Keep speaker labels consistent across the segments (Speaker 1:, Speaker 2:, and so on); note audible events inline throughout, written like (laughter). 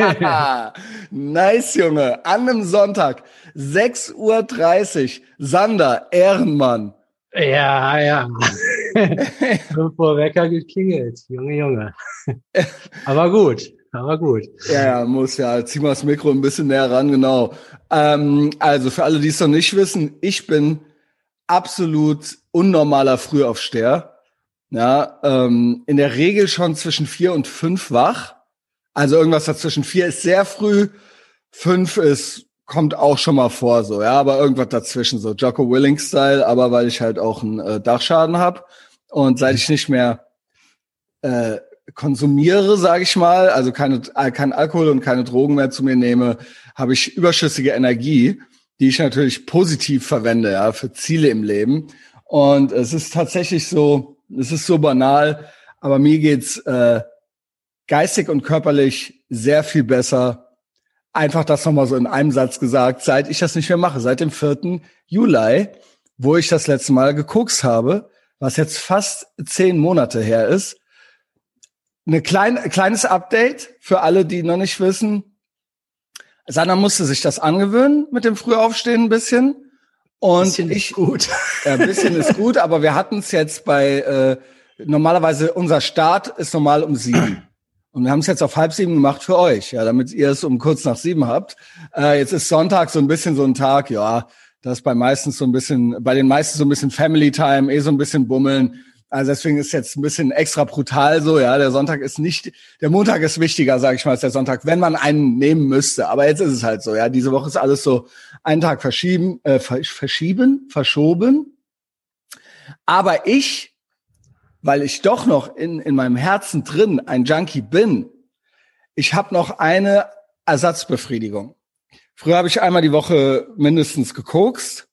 Speaker 1: (laughs) nice, Junge. An einem Sonntag, 6.30 Uhr. Sander, Ehrenmann.
Speaker 2: Ja, ja. (laughs) Fünf Uhr Wecker geklingelt. Junge, Junge. Aber gut, aber gut.
Speaker 1: Ja, ja, muss ja. Zieh mal das Mikro ein bisschen näher ran, genau. Ähm, also für alle, die es noch nicht wissen, ich bin absolut unnormaler Frühaufsteher. Ja, ähm, in der Regel schon zwischen vier und fünf wach. Also irgendwas dazwischen. Vier ist sehr früh, fünf ist kommt auch schon mal vor, so ja, aber irgendwas dazwischen, so Jocko Willing Style, aber weil ich halt auch einen äh, Dachschaden habe und seit ich nicht mehr äh, konsumiere, sage ich mal, also keine äh, kein Alkohol und keine Drogen mehr zu mir nehme, habe ich überschüssige Energie, die ich natürlich positiv verwende, ja, für Ziele im Leben. Und es ist tatsächlich so, es ist so banal, aber mir geht's äh, geistig und körperlich sehr viel besser. Einfach das nochmal so in einem Satz gesagt, seit ich das nicht mehr mache, seit dem 4. Juli, wo ich das letzte Mal gekokst habe, was jetzt fast zehn Monate her ist. Eine klein, kleines Update für alle, die noch nicht wissen. Sanna musste sich das angewöhnen mit dem Frühaufstehen ein bisschen. Und bisschen ich, gut. (laughs) Ja, ein bisschen ist gut, aber wir hatten es jetzt bei, äh, normalerweise unser Start ist normal um sieben. Und wir haben es jetzt auf halb sieben gemacht für euch, ja, damit ihr es um kurz nach sieben habt. Äh, jetzt ist Sonntag so ein bisschen so ein Tag, ja, das bei meistens so ein bisschen, bei den meisten so ein bisschen Family Time, eh so ein bisschen bummeln. Also deswegen ist jetzt ein bisschen extra brutal so, ja. Der Sonntag ist nicht, der Montag ist wichtiger, sage ich mal, als der Sonntag, wenn man einen nehmen müsste. Aber jetzt ist es halt so, ja. Diese Woche ist alles so einen Tag verschieben, äh, verschieben, verschoben. Aber ich, weil ich doch noch in, in meinem Herzen drin ein Junkie bin, ich habe noch eine Ersatzbefriedigung. Früher habe ich einmal die Woche mindestens gekokst.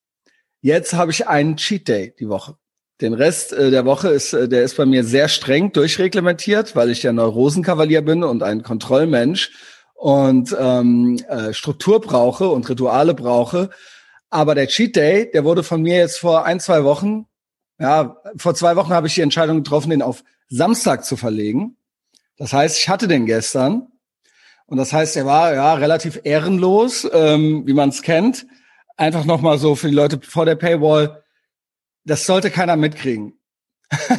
Speaker 1: Jetzt habe ich einen Cheat Day die Woche. Den Rest äh, der Woche ist, äh, der ist bei mir sehr streng durchreglementiert, weil ich ja Neurosenkavalier bin und ein Kontrollmensch und ähm, äh, Struktur brauche und Rituale brauche. Aber der Cheat Day, der wurde von mir jetzt vor ein, zwei Wochen, ja, vor zwei Wochen habe ich die Entscheidung getroffen, den auf Samstag zu verlegen. Das heißt, ich hatte den gestern. Und das heißt, er war ja relativ ehrenlos, ähm, wie man es kennt. Einfach nochmal so für die Leute vor der Paywall das sollte keiner mitkriegen. (laughs)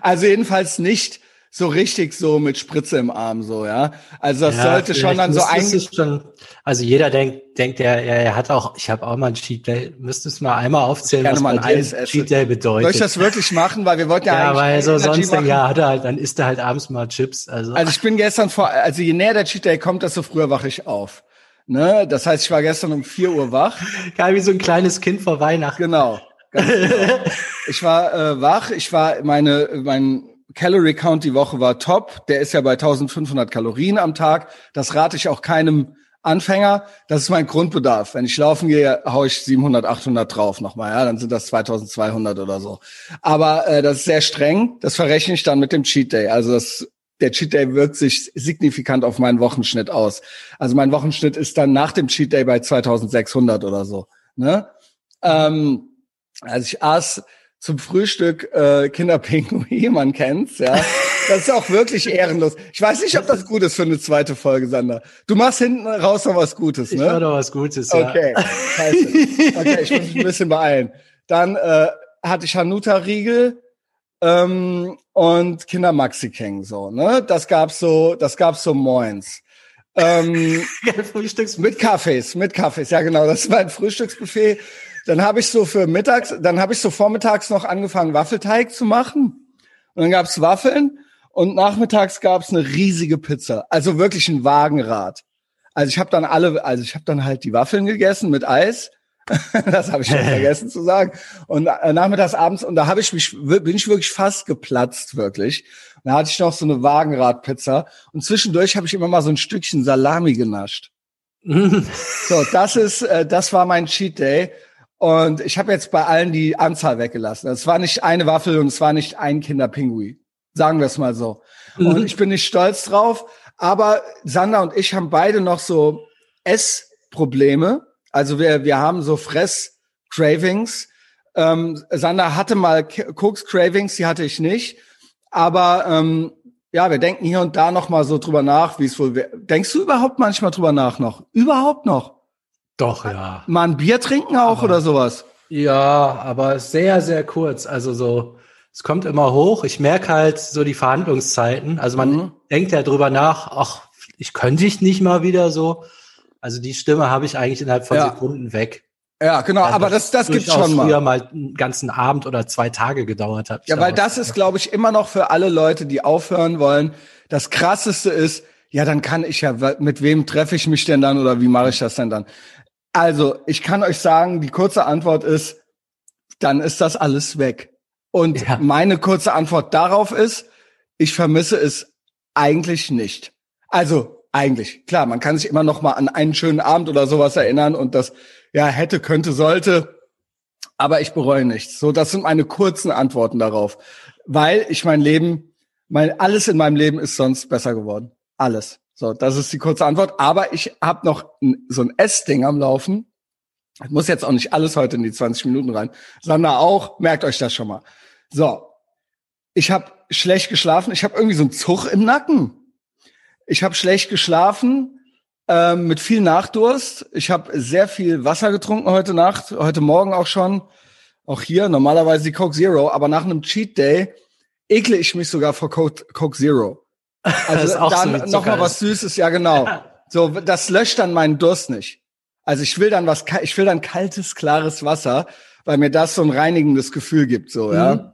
Speaker 1: also jedenfalls nicht so richtig so mit Spritze im Arm so, ja. Also das ja, sollte schon dann so ein schon,
Speaker 2: also jeder denkt denkt er er, hat auch ich habe auch mal ein Cheat Day, müsstest du mal einmal aufzählen,
Speaker 1: was mal ein
Speaker 2: Cheat Day bedeutet.
Speaker 1: Soll ich das wirklich machen, weil wir wollten ja
Speaker 2: Ja, weil so sonst machen. ja hat er halt dann isst er halt abends mal Chips, also
Speaker 1: Also ich bin gestern vor also je näher der Cheat Day kommt, desto früher wache ich auf. Ne? Das heißt, ich war gestern um vier Uhr wach. (laughs)
Speaker 2: Geil, wie so ein kleines Kind vor Weihnachten.
Speaker 1: Genau. genau. (laughs) ich war äh, wach. Ich war meine mein Calorie Count die Woche war top. Der ist ja bei 1500 Kalorien am Tag. Das rate ich auch keinem Anfänger. Das ist mein Grundbedarf. Wenn ich laufen gehe, haue ich 700, 800 drauf nochmal. Ja, dann sind das 2200 oder so. Aber äh, das ist sehr streng. Das verrechne ich dann mit dem Cheat Day. Also das der Cheat Day wirkt sich signifikant auf meinen Wochenschnitt aus. Also mein Wochenschnitt ist dann nach dem Cheat Day bei 2600 oder so. Ne? Ähm, also ich aß zum Frühstück äh, Kinderpinguin, man kennt's, ja. Das ist auch wirklich (laughs) ehrenlos. Ich weiß nicht, ob das gut ist für eine zweite Folge, Sander. Du machst hinten raus noch was Gutes, ne?
Speaker 2: Ich mach noch was Gutes, ja.
Speaker 1: Okay. Okay, ich muss mich ein bisschen beeilen. Dann äh, hatte ich Hanuta-Riegel, ähm, und Kinder Maxi King so, ne? Das gab's so, das gab's so moins. Ähm, (laughs) mit Kaffees, mit Kaffees, ja genau, das war ein Frühstücksbuffet. Dann habe ich so für mittags, dann habe ich so vormittags noch angefangen Waffelteig zu machen. Und dann gab's Waffeln und nachmittags gab's eine riesige Pizza, also wirklich ein Wagenrad. Also ich habe dann alle, also ich habe dann halt die Waffeln gegessen mit Eis (laughs) das habe ich schon (laughs) vergessen zu sagen. Und äh, nachmittags abends, und da habe ich mich, bin ich wirklich fast geplatzt, wirklich. Und da hatte ich noch so eine Wagenradpizza. Und zwischendurch habe ich immer mal so ein Stückchen Salami genascht. (laughs) so, das ist, äh, das war mein Cheat Day. Und ich habe jetzt bei allen die Anzahl weggelassen. Es war nicht eine Waffel und es war nicht ein Kinderpingui. Sagen wir es mal so. Und mhm. ich bin nicht stolz drauf. Aber Sander und ich haben beide noch so Essprobleme also wir, wir haben so Fress-Cravings. Ähm, Sander hatte mal Koks-Cravings, die hatte ich nicht. Aber ähm, ja, wir denken hier und da noch mal so drüber nach, wie es wohl wäre. Denkst du überhaupt manchmal drüber nach noch? Überhaupt noch?
Speaker 2: Doch, ja.
Speaker 1: Mal ein Bier trinken auch
Speaker 2: Aber-
Speaker 1: oder sowas?
Speaker 2: Ja, aber sehr, sehr kurz. Also so, es kommt immer hoch. Ich merke halt so die Verhandlungszeiten. Also man
Speaker 1: Mhm.
Speaker 2: denkt ja drüber nach, ach, ich könnte ich nicht mal wieder so. Also die Stimme habe ich eigentlich innerhalb von
Speaker 1: Ja.
Speaker 2: Sekunden weg.
Speaker 1: Ja, genau,
Speaker 2: Also
Speaker 1: aber das, das gibt's
Speaker 2: durchaus
Speaker 1: schon mal.
Speaker 2: früher mal einen ganzen Abend oder zwei Tage gedauert hat.
Speaker 1: Ja, weil das ist, glaube ich, immer noch für alle Leute, die aufhören wollen. Das krasseste ist, ja, dann kann ich ja, mit wem treffe ich mich denn dann oder wie mache ich das denn dann? Also, ich kann euch sagen, die kurze Antwort ist, dann ist das alles weg. Und
Speaker 2: Ja.
Speaker 1: meine kurze Antwort darauf ist, ich vermisse es eigentlich nicht. Also, eigentlich. Klar, man kann sich immer noch mal an einen schönen Abend oder sowas erinnern und das, ja, hätte, könnte, sollte. Aber ich bereue nichts. So, das sind meine kurzen Antworten darauf. Weil ich mein Leben, mein, alles in meinem Leben ist sonst besser geworden. Alles. So, das ist die kurze Antwort. Aber ich habe noch so ein S-Ding am Laufen. Ich muss jetzt auch nicht alles heute in die 20 Minuten rein, sondern auch, merkt euch das schon mal. So, ich habe schlecht geschlafen. Ich habe irgendwie so einen Zug im Nacken. Ich habe schlecht geschlafen ähm, mit viel Nachdurst. Ich habe sehr viel Wasser getrunken heute Nacht, heute Morgen auch schon. Auch hier normalerweise die Coke Zero, aber nach einem Cheat Day ekle ich mich sogar vor Coke Zero. Also
Speaker 2: so
Speaker 1: dann
Speaker 2: wie
Speaker 1: noch
Speaker 2: Zucker
Speaker 1: mal was. Süßes, ja genau. So, das löscht dann meinen Durst nicht. Also ich will dann was, ich will dann kaltes, klares Wasser, weil mir das so ein reinigendes Gefühl gibt, so,
Speaker 2: Mhm.
Speaker 1: ja.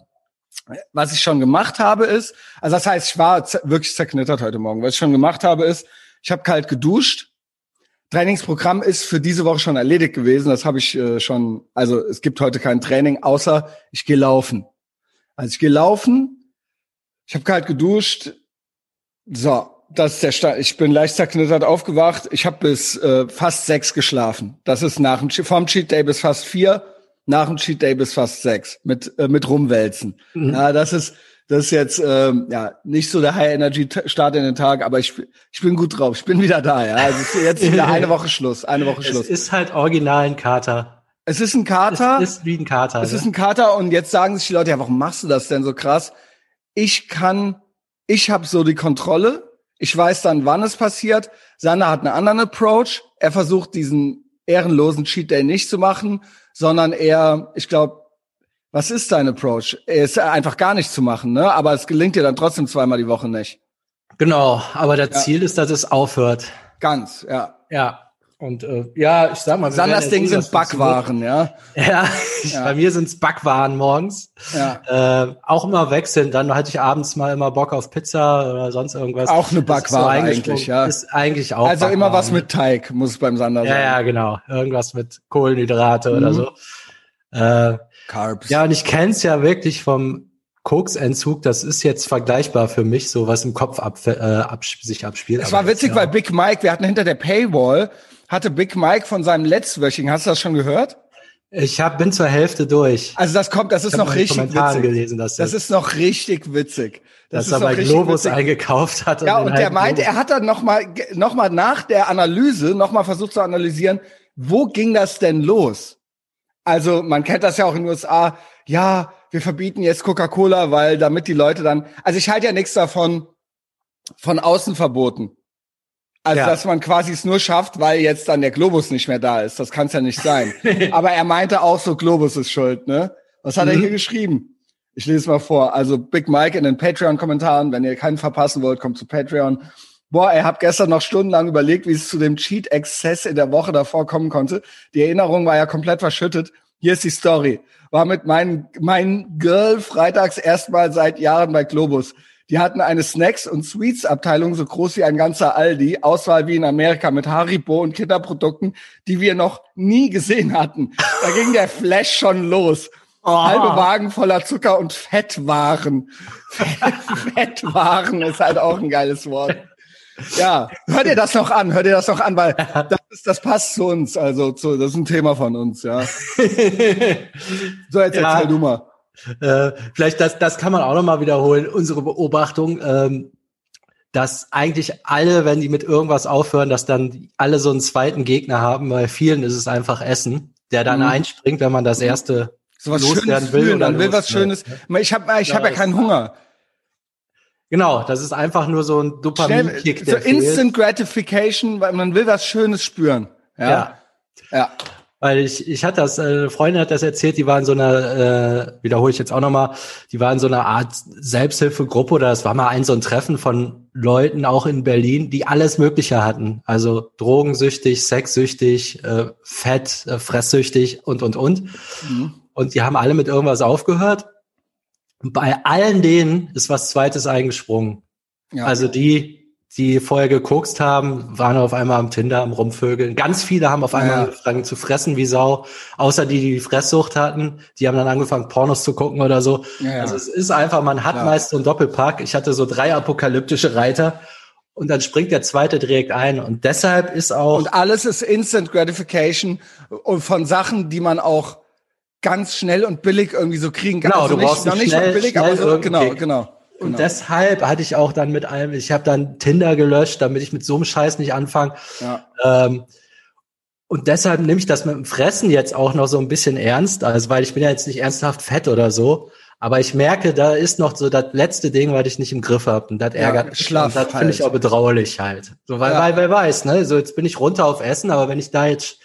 Speaker 1: Was ich schon gemacht habe ist, also das heißt, ich war wirklich zerknittert heute Morgen. Was ich schon gemacht habe ist, ich habe kalt geduscht. Trainingsprogramm ist für diese Woche schon erledigt gewesen. Das habe ich äh, schon, also es gibt heute kein Training, außer ich gehe laufen. Also ich gehe laufen, ich habe kalt geduscht. So, das ist der Stand. Ich bin leicht zerknittert aufgewacht. Ich habe bis äh, fast sechs geschlafen. Das ist nach dem vom Cheat Day bis fast vier, nach dem Cheat Day bis fast sechs mit äh, mit rumwälzen.
Speaker 2: Mhm.
Speaker 1: Ja, das ist das ist jetzt ähm, ja nicht so der High Energy Start in den Tag, aber ich ich bin gut drauf. Ich bin wieder da. Ja, also es jetzt wieder (laughs) eine Woche Schluss. Eine Woche
Speaker 2: Es
Speaker 1: Schluss.
Speaker 2: ist halt original ein Kater.
Speaker 1: Es ist ein Kater.
Speaker 2: Es ist wie ein Kater.
Speaker 1: Es
Speaker 2: ne?
Speaker 1: ist ein Kater und jetzt sagen sich die Leute, ja, warum machst du das denn so krass? Ich kann, ich habe so die Kontrolle. Ich weiß dann, wann es passiert. Sander hat einen anderen Approach. Er versucht diesen ehrenlosen Cheat Day nicht zu machen, sondern eher, ich glaube, was ist dein Approach? Er ist einfach gar nicht zu machen, ne? Aber es gelingt dir dann trotzdem zweimal die Woche nicht.
Speaker 2: genau, aber das Ziel ist, dass es aufhört.
Speaker 1: Ganz, ja.
Speaker 2: Ja. Und äh, ja, ich sag mal,
Speaker 1: Sanders Ding sind. Backwaren, ja. (laughs)
Speaker 2: Ja,
Speaker 1: Ja.
Speaker 2: bei mir sind's Backwaren morgens.
Speaker 1: ja.
Speaker 2: Äh, auch immer wechseln. Dann hatte ich abends mal immer Bock auf Pizza oder sonst irgendwas.
Speaker 1: Auch eine Backware
Speaker 2: eingesprungen.
Speaker 1: eigentlich, ja.
Speaker 2: Ist eigentlich auch.
Speaker 1: Also immer was
Speaker 2: Backwaren.
Speaker 1: mit Teig, muss es beim Sander
Speaker 2: Ja,
Speaker 1: sein.
Speaker 2: ja, genau. Irgendwas mit Kohlenhydrate oder
Speaker 1: Mhm.
Speaker 2: so. Äh,
Speaker 1: Carbs.
Speaker 2: ja, und ich kenn's ja wirklich vom Koksentzug. Das ist jetzt vergleichbar für mich, so was im Kopf ab, äh, ab, sich abspielt.
Speaker 1: Es war witzig,
Speaker 2: ja.
Speaker 1: weil Big Mike, wir hatten hinter der Paywall, hatte Big Mike von seinem letztwöchigen, hast du das schon gehört?
Speaker 2: ich hab, bin zur Hälfte durch.
Speaker 1: Also das kommt, das ist noch richtig
Speaker 2: Kommentaren
Speaker 1: witzig.
Speaker 2: gelesen, dass
Speaker 1: Das ist noch richtig witzig.
Speaker 2: dass
Speaker 1: ist
Speaker 2: er bei Globus
Speaker 1: witzig.
Speaker 2: eingekauft hat.
Speaker 1: Ja, und der
Speaker 2: halt
Speaker 1: meint,
Speaker 2: Globus-
Speaker 1: er hat dann noch mal, noch mal nach der Analyse noch mal versucht zu analysieren, wo ging das denn los? Also man kennt das ja auch in den USA. Ja, wir verbieten jetzt Coca-Cola, weil damit die Leute dann, also ich halte ja nichts davon, von außen verboten. Also
Speaker 2: Ja.
Speaker 1: dass man quasi es nur schafft, weil jetzt dann der Globus nicht mehr da ist. Das kann es ja nicht sein. (laughs) Aber er meinte auch so, Globus ist schuld, ne? Was hat er
Speaker 2: Mhm.
Speaker 1: hier geschrieben? Ich lese es mal vor. Also Big Mike in den Patreon-Kommentaren. Wenn ihr keinen verpassen wollt, kommt zu Patreon. Boah, ihr habt gestern noch stundenlang überlegt, wie es zu dem Cheat-Exzess in der Woche davor kommen konnte. Die Erinnerung war ja komplett verschüttet. Hier ist die Story. War mit meinem mein Girl freitags erstmal seit Jahren bei Globus. Die hatten eine Snacks- und Sweets-Abteilung so groß wie ein ganzer Aldi, Auswahl wie in Amerika mit Haribo und Kinderprodukten, die wir noch nie gesehen hatten. Da ging der Flash schon los.
Speaker 2: Oh.
Speaker 1: Halbe Wagen voller Zucker und Fettwaren. (laughs) Fettwaren ist halt auch ein geiles Wort. Ja, hör dir das noch an, hör dir das noch an, weil das, ist, das passt zu uns, also zu, das ist ein Thema von uns, ja. (laughs) So, jetzt
Speaker 2: Ja.
Speaker 1: erzähl du mal.
Speaker 2: Äh, vielleicht das, das kann man auch nochmal wiederholen, unsere Beobachtung, ähm, dass eigentlich alle, wenn die mit irgendwas aufhören, dass dann alle so einen zweiten Gegner haben. Bei vielen ist es einfach Essen, der dann
Speaker 1: Mhm.
Speaker 2: einspringt, wenn man das erste
Speaker 1: So was
Speaker 2: loswerden
Speaker 1: Schönes
Speaker 2: will
Speaker 1: fühlen, dann will was Schönes. Ich habe ich hab ja
Speaker 2: Ja,
Speaker 1: keinen Hunger.
Speaker 2: Genau, das ist einfach nur so ein Dopaminkick.
Speaker 1: So Instant Gratification, weil man will was Schönes spüren. Ja.
Speaker 2: ja. ja. Weil ich, ich hatte das, eine Freundin hat das erzählt, die war in so einer, äh, wiederhole ich jetzt auch nochmal, die war in so einer Art Selbsthilfegruppe oder es war mal ein so ein Treffen von Leuten auch in Berlin, die alles Mögliche hatten. Also drogensüchtig, sexsüchtig, äh, fett, äh, fresssüchtig und, und, und. Mhm. Und die haben alle mit irgendwas aufgehört. Bei allen denen ist was Zweites eingesprungen. Ja. Also die, die vorher gekokst haben, waren auf einmal am Tinder, am Rumvögeln. Ganz viele haben auf einmal ja. angefangen zu fressen wie Sau, außer die, die die Fresssucht hatten. Die haben dann angefangen, Pornos zu gucken oder so. Ja. Also es ist einfach, man hat meist so einen Doppelpack. Ich hatte so drei apokalyptische Reiter und dann springt der zweite direkt ein. Und deshalb ist auch.
Speaker 1: Und alles ist Instant Gratification und von Sachen, die man auch ganz schnell und billig irgendwie so kriegen
Speaker 2: kann. Genau,
Speaker 1: also
Speaker 2: du brauchst nicht, noch nicht schnell, billig, aber so,
Speaker 1: genau, genau.
Speaker 2: Und genau. deshalb hatte ich auch dann mit allem, ich habe dann Tinder gelöscht, damit ich mit so einem Scheiß nicht anfange. Ja. Ähm, und deshalb nehme ich das mit dem Fressen jetzt auch noch so ein bisschen ernst, also weil ich bin ja jetzt nicht ernsthaft fett oder so. Aber ich merke, da ist noch so das letzte Ding, was ich nicht im Griff habe. Und das ärgert ja, mich. Und das finde halt. ich auch bedauerlich halt. So, weil, ja. weil wer weiß, ne? So, jetzt bin ich runter auf Essen, aber wenn ich da jetzt,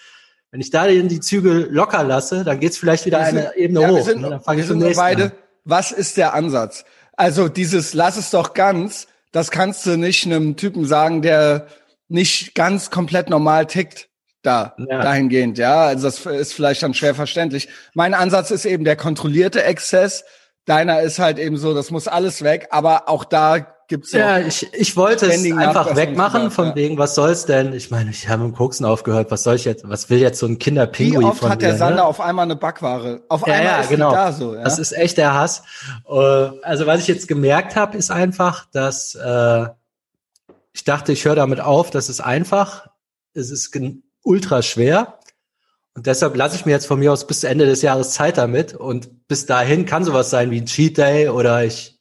Speaker 2: wenn ich da die Zügel locker lasse, dann geht's vielleicht wieder sind, eine Ebene ja, hoch. Sind,
Speaker 1: ne? Dann fange ich zum nächsten beide, an. Was ist der Ansatz? Also dieses lass es doch ganz, das kannst du nicht einem Typen sagen, der nicht ganz komplett normal tickt da ja. dahingehend, ja. Also das ist vielleicht dann schwer verständlich. Mein Ansatz ist eben der kontrollierte Exzess. Deiner ist halt eben so, das muss alles weg, aber auch da gibt's
Speaker 2: ja. Ja, ich, ich wollte es einfach wegmachen, von ja. wegen, was soll's denn? Ich meine, ich habe im Koksen aufgehört, was soll ich jetzt, was will jetzt so ein Kinderpinguin
Speaker 1: Wie oft von hat der Sander ne? auf einmal eine Backware? Auf
Speaker 2: ja,
Speaker 1: einmal
Speaker 2: ja, ist genau. da so. Ja? Das ist echt der Hass. Äh, also was ich jetzt gemerkt habe, ist einfach, dass äh, ich dachte, ich höre damit auf, das ist einfach. Es ist ultra schwer. Und deshalb lasse ich mir jetzt von mir aus bis Ende des Jahres Zeit damit. Und bis dahin kann sowas sein wie ein Cheat Day oder ich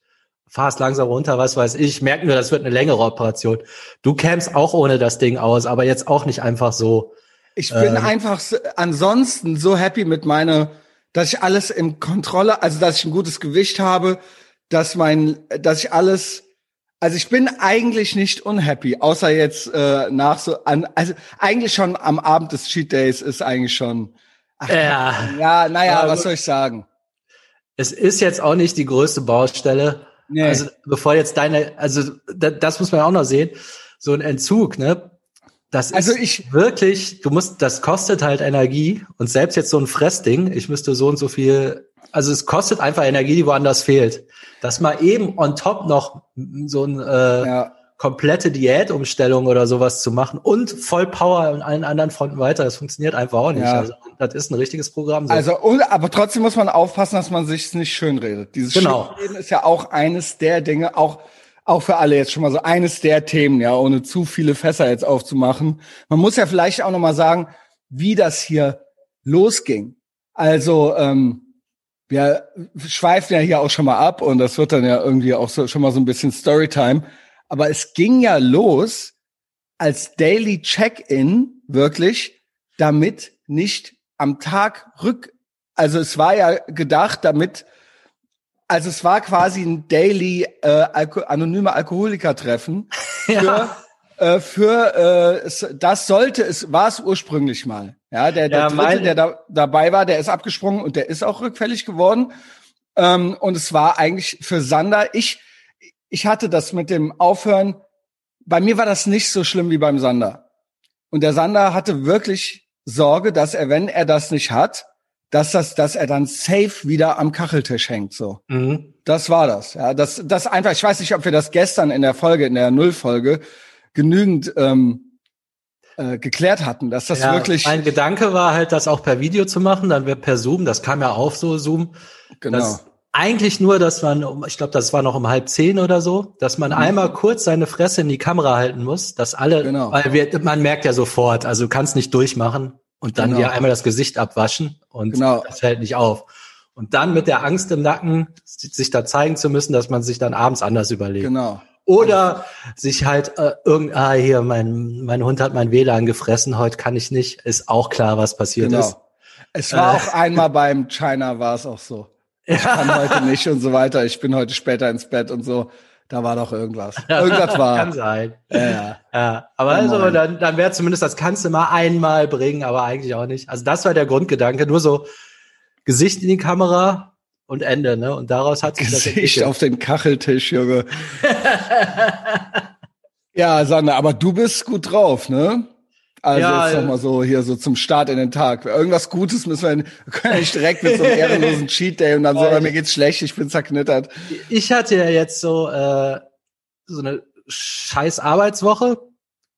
Speaker 2: fahr es langsam runter, was weiß ich. Ich merke nur, das wird eine längere Operation. Du kämst auch ohne das Ding aus, aber jetzt auch nicht einfach so.
Speaker 1: Ich bin ähm, einfach so, ansonsten so happy mit meiner, dass ich alles im Kontrolle, also dass ich ein gutes Gewicht habe, dass mein, dass ich alles, also ich bin eigentlich nicht unhappy, außer jetzt äh, nach so an, also eigentlich schon am Abend des Cheat Days ist eigentlich schon.
Speaker 2: Ach, ja.
Speaker 1: Ja, naja, was soll ich sagen?
Speaker 2: Es ist jetzt auch nicht die größte Baustelle. Nee. Also bevor jetzt deine, also das, das muss man auch noch sehen, so ein Entzug, ne? Das also ist ich, wirklich, du musst, das kostet halt Energie und selbst jetzt so ein Fressding, ich müsste so und so viel, also es kostet einfach Energie, die woanders fehlt. Dass mal eben on top noch so ein äh, ja komplette Diätumstellung oder sowas zu machen und voll Power an allen anderen Fronten weiter. Das funktioniert einfach auch nicht. Ja. Also, das ist ein richtiges Programm.
Speaker 1: So. Also, aber trotzdem muss man aufpassen, dass man sich nicht schönredet. Dieses genau. Schönreden ist ja auch eines der Dinge, auch auch für alle jetzt schon mal so eines der Themen, ja, ohne zu viele Fässer jetzt aufzumachen. Man muss ja vielleicht auch noch mal sagen, wie das hier losging. Also ähm, wir schweifen ja hier auch schon mal ab und das wird dann ja irgendwie auch so, schon mal so ein bisschen Storytime. Aber es ging ja los als Daily Check-in wirklich, damit nicht am Tag rück, also es war ja gedacht, damit, also es war quasi ein Daily äh, Alko anonyme Alkoholiker-Treffen (laughs) für, ja. äh, für äh, das sollte es, war es ursprünglich mal. Ja, der, der ja, Dritte, der da, dabei war, der ist abgesprungen und der ist auch rückfällig geworden. Ähm, und es war eigentlich für Sander, ich, ich hatte das mit dem Aufhören, bei mir war das nicht so schlimm wie beim Sander. Und der Sander hatte wirklich Sorge, dass er, wenn er das nicht hat, dass das, dass er dann safe wieder am Kacheltisch hängt, so. Mhm. Das war das, ja. Das, das einfach, ich weiß nicht, ob wir das gestern in der Folge, in der Nullfolge, genügend, ähm, äh, geklärt hatten, dass das ja, wirklich.
Speaker 2: Mein Gedanke war halt, das auch per Video zu machen, dann wird per Zoom, das kam ja auf so Zoom. Genau. Dass, eigentlich nur, dass man, ich glaube, das war noch um halb zehn oder so, dass man mhm. einmal kurz seine Fresse in die Kamera halten muss, dass alle, genau. weil wir, man merkt ja sofort, also du kannst nicht durchmachen und dann genau. dir einmal das Gesicht abwaschen und genau. das fällt nicht auf. Und dann mit der Angst im Nacken, sich da zeigen zu müssen, dass man sich dann abends anders überlegt.
Speaker 1: Genau.
Speaker 2: Oder sich halt äh, irgend, ah, hier, mein, mein Hund hat mein WLAN gefressen, heute kann ich nicht, ist auch klar, was passiert genau. ist.
Speaker 1: Es war äh, auch einmal beim China war es auch so ich kann heute nicht und so weiter, ich bin heute später ins Bett und so. Da war doch irgendwas. (laughs) Irgendwas war.
Speaker 2: Kann sein.
Speaker 1: Ja, ja.
Speaker 2: Ja, aber
Speaker 1: Ja,
Speaker 2: also, dann, dann wäre zumindest, das kannst du mal einmal bringen, aber eigentlich auch nicht. Also das war der Grundgedanke, nur so Gesicht in die Kamera und Ende, ne? Und daraus hat sich das
Speaker 1: Gesicht auf den Kacheltisch, Junge. (laughs) ja, Sander, aber du bist gut drauf, ne? Also
Speaker 2: Ja,
Speaker 1: jetzt
Speaker 2: äh,
Speaker 1: noch mal so hier so zum Start in den Tag. Irgendwas Gutes müssen wir, (laughs) wir können nicht direkt mit so einem ehrenlosen Cheat Day und dann so,
Speaker 2: Oh,
Speaker 1: mir geht's schlecht, ich bin zerknittert.
Speaker 2: Ich hatte ja jetzt so, äh, so eine scheiß Arbeitswoche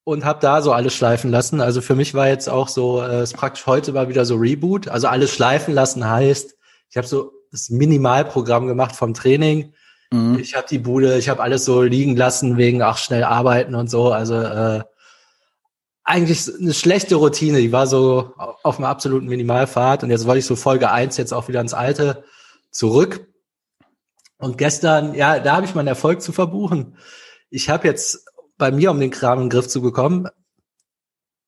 Speaker 2: und habe da so alles schleifen lassen. Also für mich war jetzt auch so, äh, es praktisch heute war wieder so Reboot. Also alles schleifen lassen heißt, ich habe so das Minimalprogramm gemacht vom Training.
Speaker 1: Mhm.
Speaker 2: Ich habe die Bude, ich habe alles so liegen lassen wegen ach schnell arbeiten und so. Also äh, eigentlich eine schlechte Routine. Die war so auf einem absoluten Minimalfahrt und jetzt wollte ich so Folge eins jetzt auch wieder ins Alte zurück. Und gestern, ja, da habe ich meinen Erfolg zu verbuchen. Ich habe jetzt bei mir, um den Kram in den Griff zu bekommen,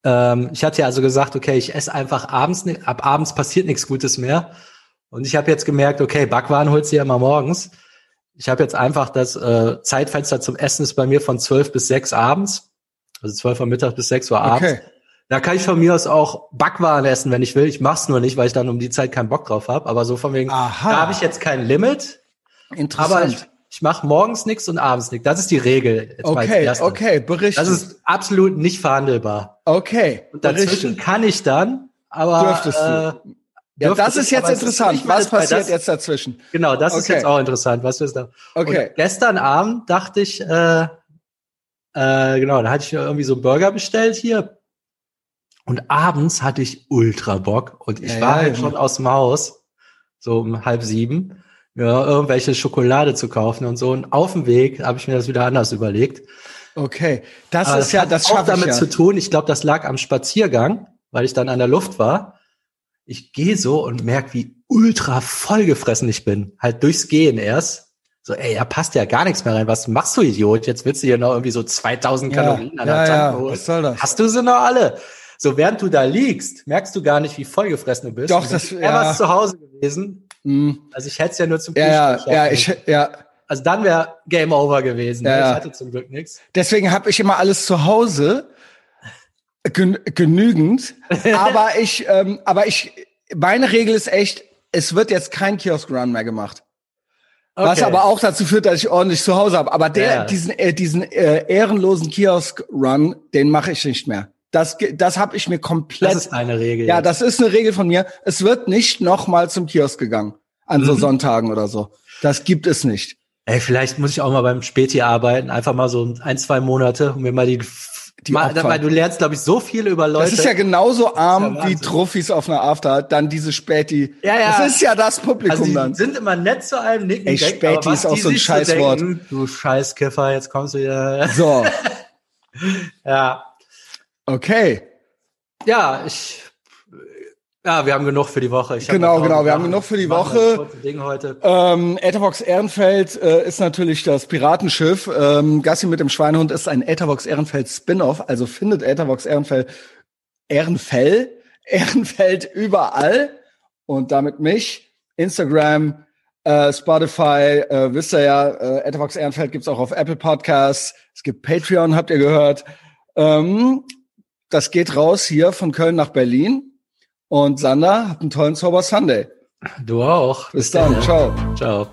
Speaker 2: ähm, ich hatte ja also gesagt, okay, ich esse einfach abends, ab abends passiert nichts Gutes mehr. Und ich habe jetzt gemerkt, okay, Backwaren holst du ja immer morgens. Ich habe jetzt einfach das äh, Zeitfenster zum Essen ist bei mir von 12 bis 6 abends. Also 12 Uhr mittags bis 6 Uhr abends.
Speaker 1: Okay.
Speaker 2: Da kann ich von mir aus auch Backwaren essen, wenn ich will. Ich mach's nur nicht, weil ich dann um die Zeit keinen Bock drauf habe. Aber so von wegen,
Speaker 1: Aha.
Speaker 2: da habe ich jetzt kein Limit.
Speaker 1: Interessant.
Speaker 2: Aber ich, ich mache morgens nichts und abends nichts. Das ist die Regel.
Speaker 1: Okay, okay, berichte.
Speaker 2: Das ist absolut nicht verhandelbar.
Speaker 1: okay,
Speaker 2: Und dazwischen
Speaker 1: berichte.
Speaker 2: kann ich dann, aber
Speaker 1: Dürftest du.
Speaker 2: äh,
Speaker 1: Ja,
Speaker 2: dürfte
Speaker 1: das
Speaker 2: ich,
Speaker 1: ist jetzt interessant.
Speaker 2: meine
Speaker 1: Was passiert
Speaker 2: das,
Speaker 1: jetzt dazwischen?
Speaker 2: Genau, das ist
Speaker 1: Okay.
Speaker 2: jetzt auch interessant. Was ist da?
Speaker 1: Okay.
Speaker 2: Und gestern Abend dachte ich, äh, äh, genau, da hatte ich mir irgendwie so einen Burger bestellt hier. Und abends hatte ich ultra Bock und ich
Speaker 1: Ja,
Speaker 2: war
Speaker 1: ja,
Speaker 2: halt
Speaker 1: ja.
Speaker 2: schon aus dem Haus, so um halb sieben, ja, irgendwelche Schokolade zu kaufen und so. Und auf dem Weg habe ich mir das wieder anders überlegt.
Speaker 1: Okay. Das
Speaker 2: Aber
Speaker 1: ist ja,
Speaker 2: hat
Speaker 1: das
Speaker 2: auch
Speaker 1: schaffe ich
Speaker 2: damit
Speaker 1: ja.
Speaker 2: zu tun. Ich glaube, das lag am Spaziergang, weil ich dann an der Luft war. Ich gehe so und merke, wie ultra vollgefressen ich bin. Halt durchs Gehen erst. So, ey, da passt ja gar nichts mehr rein. Was machst du, Idiot? Jetzt willst du hier noch irgendwie so 2000
Speaker 1: Ja,
Speaker 2: Kalorien an der
Speaker 1: ja,
Speaker 2: Tanke
Speaker 1: ja.
Speaker 2: holen.
Speaker 1: Was soll das?
Speaker 2: Hast du sie noch alle? So, während du da liegst, merkst du gar nicht, wie vollgefressen du bist.
Speaker 1: Doch, das-
Speaker 2: wenn
Speaker 1: ja.
Speaker 2: Er was zu Hause gewesen.
Speaker 1: Hm.
Speaker 2: Also ich hätte es ja nur zum
Speaker 1: Ja, ja,
Speaker 2: Frühstück
Speaker 1: ja,
Speaker 2: schaffen
Speaker 1: ich, ja.
Speaker 2: Also dann wäre Game Over gewesen.
Speaker 1: Ja,
Speaker 2: ne?
Speaker 1: ja.
Speaker 2: Ich hatte zum Glück nichts.
Speaker 1: Deswegen habe ich immer alles zu Hause gen genügend. (laughs) aber ich, ähm, aber ich, meine Regel ist echt, es wird jetzt kein Kiosk-Run mehr gemacht. Was
Speaker 2: Okay.
Speaker 1: aber auch dazu führt, dass ich ordentlich zu Hause habe. Aber der,
Speaker 2: Ja.
Speaker 1: diesen, äh, diesen äh, ehrenlosen Kiosk-Run, den mache ich nicht mehr. Das, das habe ich mir komplett.
Speaker 2: Das ist eine Regel.
Speaker 1: ja, das ist eine Regel von mir. Es wird nicht noch mal zum Kiosk gegangen an so
Speaker 2: Mhm.
Speaker 1: Sonntagen oder so. Das gibt es nicht.
Speaker 2: Ey, vielleicht muss ich auch mal beim Späti arbeiten, einfach mal so ein, zwei Monate und mir mal die,
Speaker 1: Die
Speaker 2: mal,
Speaker 1: Opfer.
Speaker 2: weil du lernst, glaube ich, so viel über Leute.
Speaker 1: Das ist ja genauso arm
Speaker 2: ja
Speaker 1: wie. Trophys auf einer After, dann diese Späti.
Speaker 2: Ja, ja.
Speaker 1: Das ist ja das Publikum
Speaker 2: also die
Speaker 1: dann.
Speaker 2: sind immer nett zu einem, nicken,
Speaker 1: Ey,
Speaker 2: denken,
Speaker 1: Späti
Speaker 2: was
Speaker 1: ist auch so ein Scheißwort.
Speaker 2: denken, Du Scheißkiffer, jetzt kommst du wieder.
Speaker 1: So, (laughs)
Speaker 2: Ja,
Speaker 1: okay.
Speaker 2: ja, ich, ja, wir haben genug für die Woche. Ich
Speaker 1: Genau, genau, wir haben genug für die Woche.
Speaker 2: Ding heute.
Speaker 1: Ähm, Etherbox Ehrenfeld äh, ist natürlich das Piratenschiff. Ähm, Gassi mit dem Schweinehund ist ein Etherbox Ehrenfeld Spin-off. Also findet Etherbox Ehrenfeld Ehrenfell, (laughs) Ehrenfeld überall und damit mich. Instagram, äh, Spotify, äh, wisst ihr ja, äh, Etherbox Ehrenfeld gibt's auch auf Apple Podcasts. Es gibt Patreon, habt ihr gehört. Ähm, das geht raus hier von Köln nach Berlin. Und Sander, habt einen tollen Sober Sunday.
Speaker 2: Du auch.
Speaker 1: Bis dann. Ciao.
Speaker 2: Ciao.